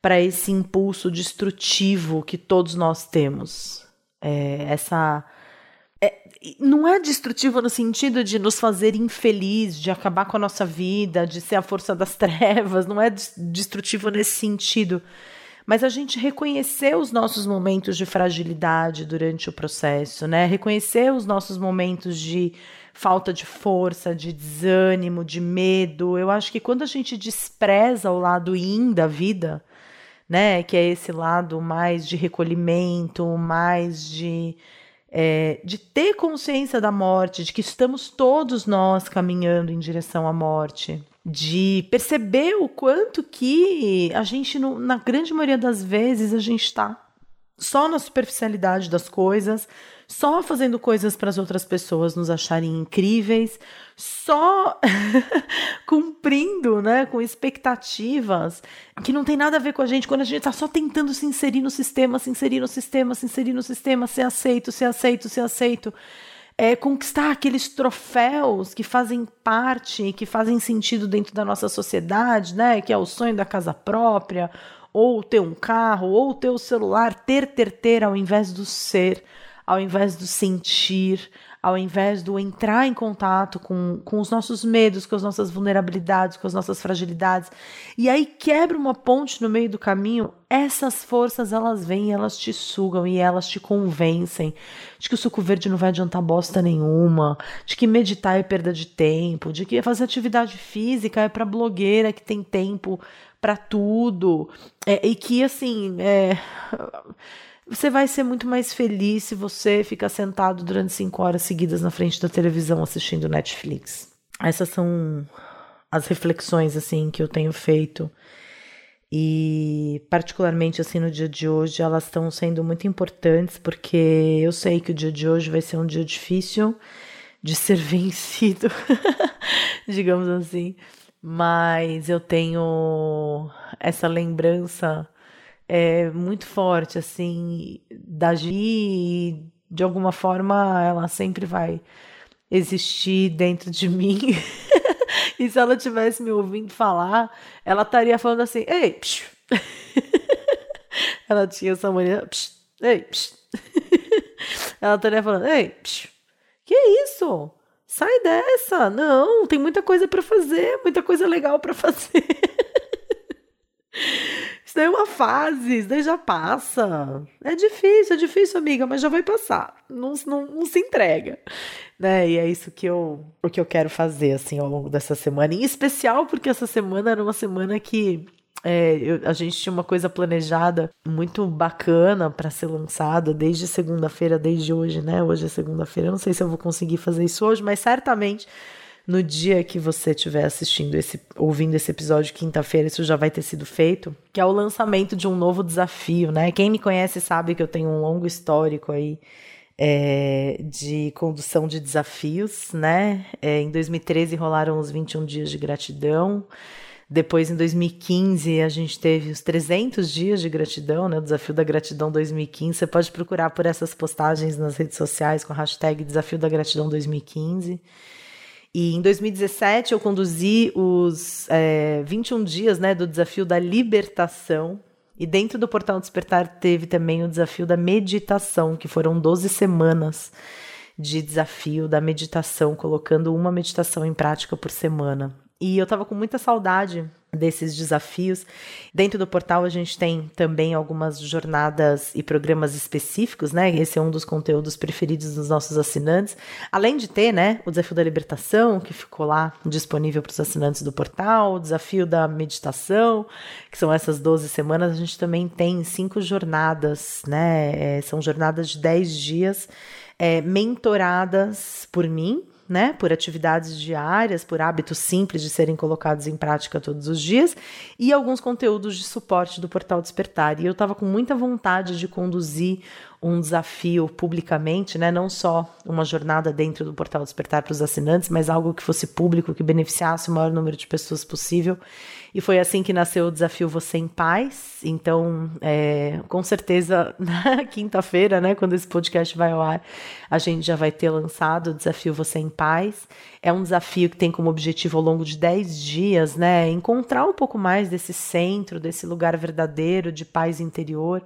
para esse impulso destrutivo que todos nós temos. É, essa não é destrutivo no sentido de nos fazer infeliz, de acabar com a nossa vida, de ser a força das trevas, não é destrutivo nesse sentido. Mas a gente reconhecer os nossos momentos de fragilidade durante o processo, né? Reconhecer os nossos momentos de falta de força, de desânimo, de medo. Eu acho que quando a gente despreza o lado yin da vida, né, que é esse lado mais de recolhimento, mais de é, de ter consciência da morte, de que estamos todos nós caminhando em direção à morte, de perceber o quanto que a gente, na grande maioria das vezes, a gente está só na superficialidade das coisas, só fazendo coisas para as outras pessoas nos acharem incríveis, só cumprindo, né, com expectativas que não tem nada a ver com a gente, quando a gente está só tentando se inserir no sistema, se inserir no sistema, se inserir no sistema, ser aceito, ser aceito, ser aceito. É, conquistar aqueles troféus que fazem parte, que fazem sentido dentro da nossa sociedade, né? Que é o sonho da casa própria, ou ter um carro, ou ter o celular, ter, ter, ter, ao invés do ser, ao invés do sentir, ao invés do entrar em contato com, com os nossos medos, com as nossas vulnerabilidades, com as nossas fragilidades, e aí quebra uma ponte no meio do caminho, essas forças elas vêm, elas te sugam e elas te convencem de que o suco verde não vai adiantar bosta nenhuma, de que meditar é perda de tempo, de que fazer atividade física é para blogueira que tem tempo para tudo, é, e que assim, é você vai ser muito mais feliz se você ficar sentado durante cinco horas seguidas na frente da televisão assistindo Netflix. Essas são as reflexões assim que eu tenho feito e particularmente assim no dia de hoje elas estão sendo muito importantes porque eu sei que o dia de hoje vai ser um dia difícil de ser vencido, digamos assim, mas eu tenho essa lembrança é muito forte, assim, da Gi, e de alguma forma ela sempre vai existir dentro de mim. e se ela tivesse me ouvindo falar, ela estaria falando assim: ei, psh. ela tinha essa mania, psh, ei, psh. ela estaria falando: ei, psh, que isso? Sai dessa! Não, tem muita coisa para fazer, muita coisa legal para fazer. Isso daí é uma fase, isso daí já passa. É difícil, é difícil, amiga, mas já vai passar. Não, não, não se entrega. Né? E é isso que eu, o que eu quero fazer, assim, ao longo dessa semana. Em especial porque essa semana era uma semana que é, eu, a gente tinha uma coisa planejada muito bacana para ser lançada desde segunda-feira, desde hoje, né? Hoje é segunda-feira. Eu não sei se eu vou conseguir fazer isso hoje, mas certamente no dia que você estiver assistindo esse, ouvindo esse episódio, quinta-feira, isso já vai ter sido feito, que é o lançamento de um novo desafio, né? Quem me conhece sabe que eu tenho um longo histórico aí é, de condução de desafios, né? É, em 2013 rolaram os 21 dias de gratidão. Depois, em 2015, a gente teve os 300 dias de gratidão, né? O desafio da gratidão 2015. Você pode procurar por essas postagens nas redes sociais com a hashtag Desafio da Gratidão 2015. E em 2017 eu conduzi os é, 21 dias né, do desafio da libertação. E dentro do Portal Despertar teve também o desafio da meditação, que foram 12 semanas de desafio da meditação, colocando uma meditação em prática por semana. E eu estava com muita saudade desses desafios. Dentro do portal a gente tem também algumas jornadas e programas específicos, né? Esse é um dos conteúdos preferidos dos nossos assinantes. Além de ter, né, o desafio da libertação, que ficou lá disponível para os assinantes do portal, o desafio da meditação, que são essas 12 semanas, a gente também tem cinco jornadas, né? É, são jornadas de 10 dias é, mentoradas por mim, né, por atividades diárias, por hábitos simples de serem colocados em prática todos os dias, e alguns conteúdos de suporte do Portal Despertar. E eu estava com muita vontade de conduzir um desafio publicamente, né, não só uma jornada dentro do Portal Despertar para os assinantes, mas algo que fosse público, que beneficiasse o maior número de pessoas possível. E foi assim que nasceu o desafio Você em Paz. Então, é, com certeza, na quinta-feira, né, quando esse podcast vai ao ar, a gente já vai ter lançado o desafio Você em Paz. É um desafio que tem como objetivo, ao longo de 10 dias, né, encontrar um pouco mais desse centro, desse lugar verdadeiro de paz interior.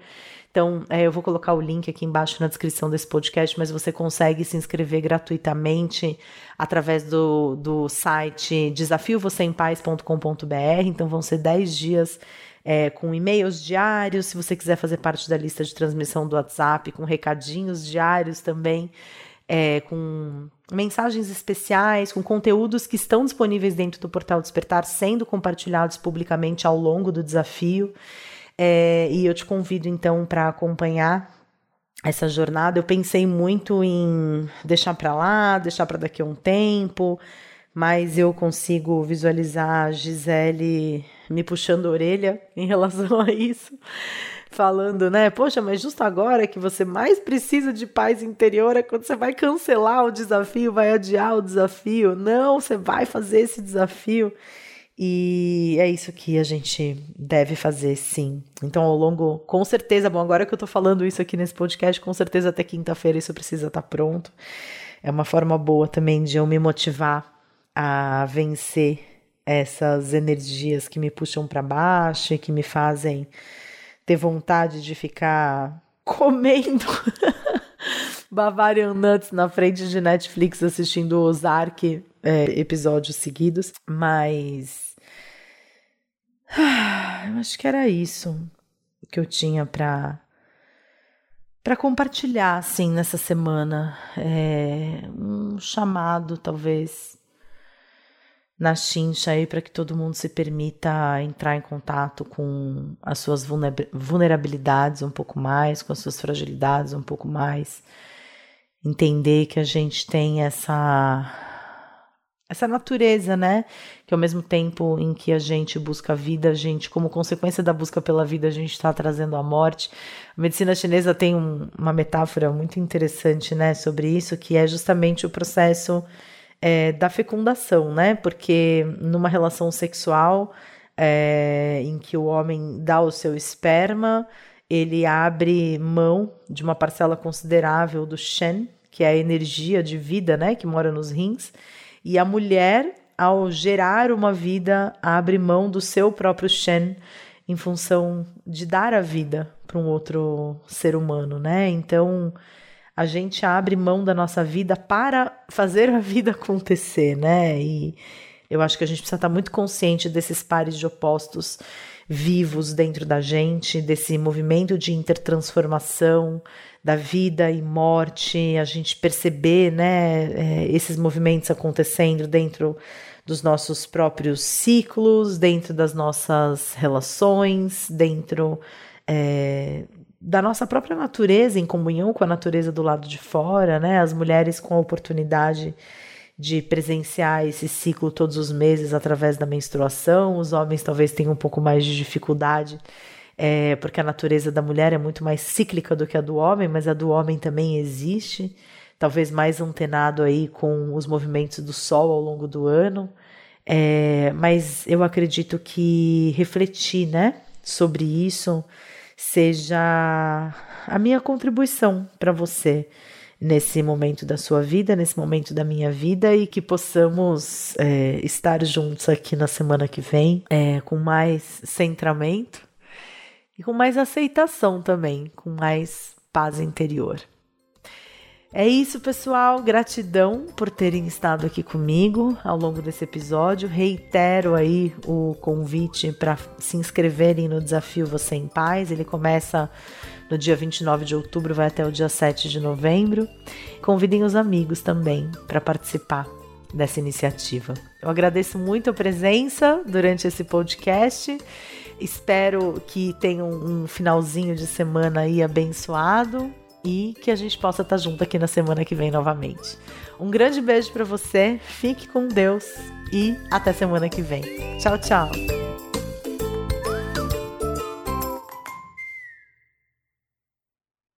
Então, é, eu vou colocar o link aqui embaixo na descrição desse podcast, mas você consegue se inscrever gratuitamente através do, do site desafiovocêempaz.com.br. Então, vão ser 10 dias é, com e-mails diários, se você quiser fazer parte da lista de transmissão do WhatsApp, com recadinhos diários também, é, com mensagens especiais, com conteúdos que estão disponíveis dentro do portal Despertar, sendo compartilhados publicamente ao longo do desafio. É, e eu te convido então para acompanhar essa jornada. Eu pensei muito em deixar para lá, deixar para daqui a um tempo, mas eu consigo visualizar a Gisele me puxando a orelha em relação a isso, falando, né? Poxa, mas justo agora que você mais precisa de paz interior é quando você vai cancelar o desafio, vai adiar o desafio. Não, você vai fazer esse desafio. E é isso que a gente deve fazer, sim. Então, ao longo, com certeza, bom, agora que eu tô falando isso aqui nesse podcast, com certeza até quinta-feira isso precisa estar tá pronto. É uma forma boa também de eu me motivar a vencer essas energias que me puxam para baixo e que me fazem ter vontade de ficar comendo Bavarian Nuts na frente de Netflix assistindo Ozark é, episódios seguidos, mas eu acho que era isso que eu tinha para para compartilhar assim nessa semana. É, um chamado talvez na chincha aí para que todo mundo se permita entrar em contato com as suas vulnerabilidades um pouco mais, com as suas fragilidades um pouco mais, entender que a gente tem essa essa natureza, né? Que ao mesmo tempo em que a gente busca a vida, a gente, como consequência da busca pela vida, a gente está trazendo a morte. A medicina chinesa tem um, uma metáfora muito interessante, né, sobre isso, que é justamente o processo é, da fecundação, né? Porque numa relação sexual é, em que o homem dá o seu esperma, ele abre mão de uma parcela considerável do Shen, que é a energia de vida, né, que mora nos rins e a mulher, ao gerar uma vida, abre mão do seu próprio Shen em função de dar a vida para um outro ser humano, né? Então, a gente abre mão da nossa vida para fazer a vida acontecer, né? E eu acho que a gente precisa estar muito consciente desses pares de opostos vivos dentro da gente, desse movimento de intertransformação, da vida e morte, a gente perceber né, é, esses movimentos acontecendo dentro dos nossos próprios ciclos, dentro das nossas relações, dentro é, da nossa própria natureza, em comunhão com a natureza do lado de fora, né? As mulheres com a oportunidade de presenciar esse ciclo todos os meses através da menstruação, os homens talvez tenham um pouco mais de dificuldade é, porque a natureza da mulher é muito mais cíclica do que a do homem, mas a do homem também existe, talvez mais antenado aí com os movimentos do Sol ao longo do ano. É, mas eu acredito que refletir, né, sobre isso seja a minha contribuição para você nesse momento da sua vida, nesse momento da minha vida e que possamos é, estar juntos aqui na semana que vem é, com mais centramento e com mais aceitação também, com mais paz interior. É isso, pessoal. Gratidão por terem estado aqui comigo ao longo desse episódio. Reitero aí o convite para se inscreverem no desafio Você em Paz. Ele começa no dia 29 de outubro, vai até o dia 7 de novembro. Convidem os amigos também para participar dessa iniciativa. Eu agradeço muito a presença durante esse podcast Espero que tenham um finalzinho de semana aí abençoado e que a gente possa estar junto aqui na semana que vem novamente. Um grande beijo para você, fique com Deus e até semana que vem. Tchau, tchau.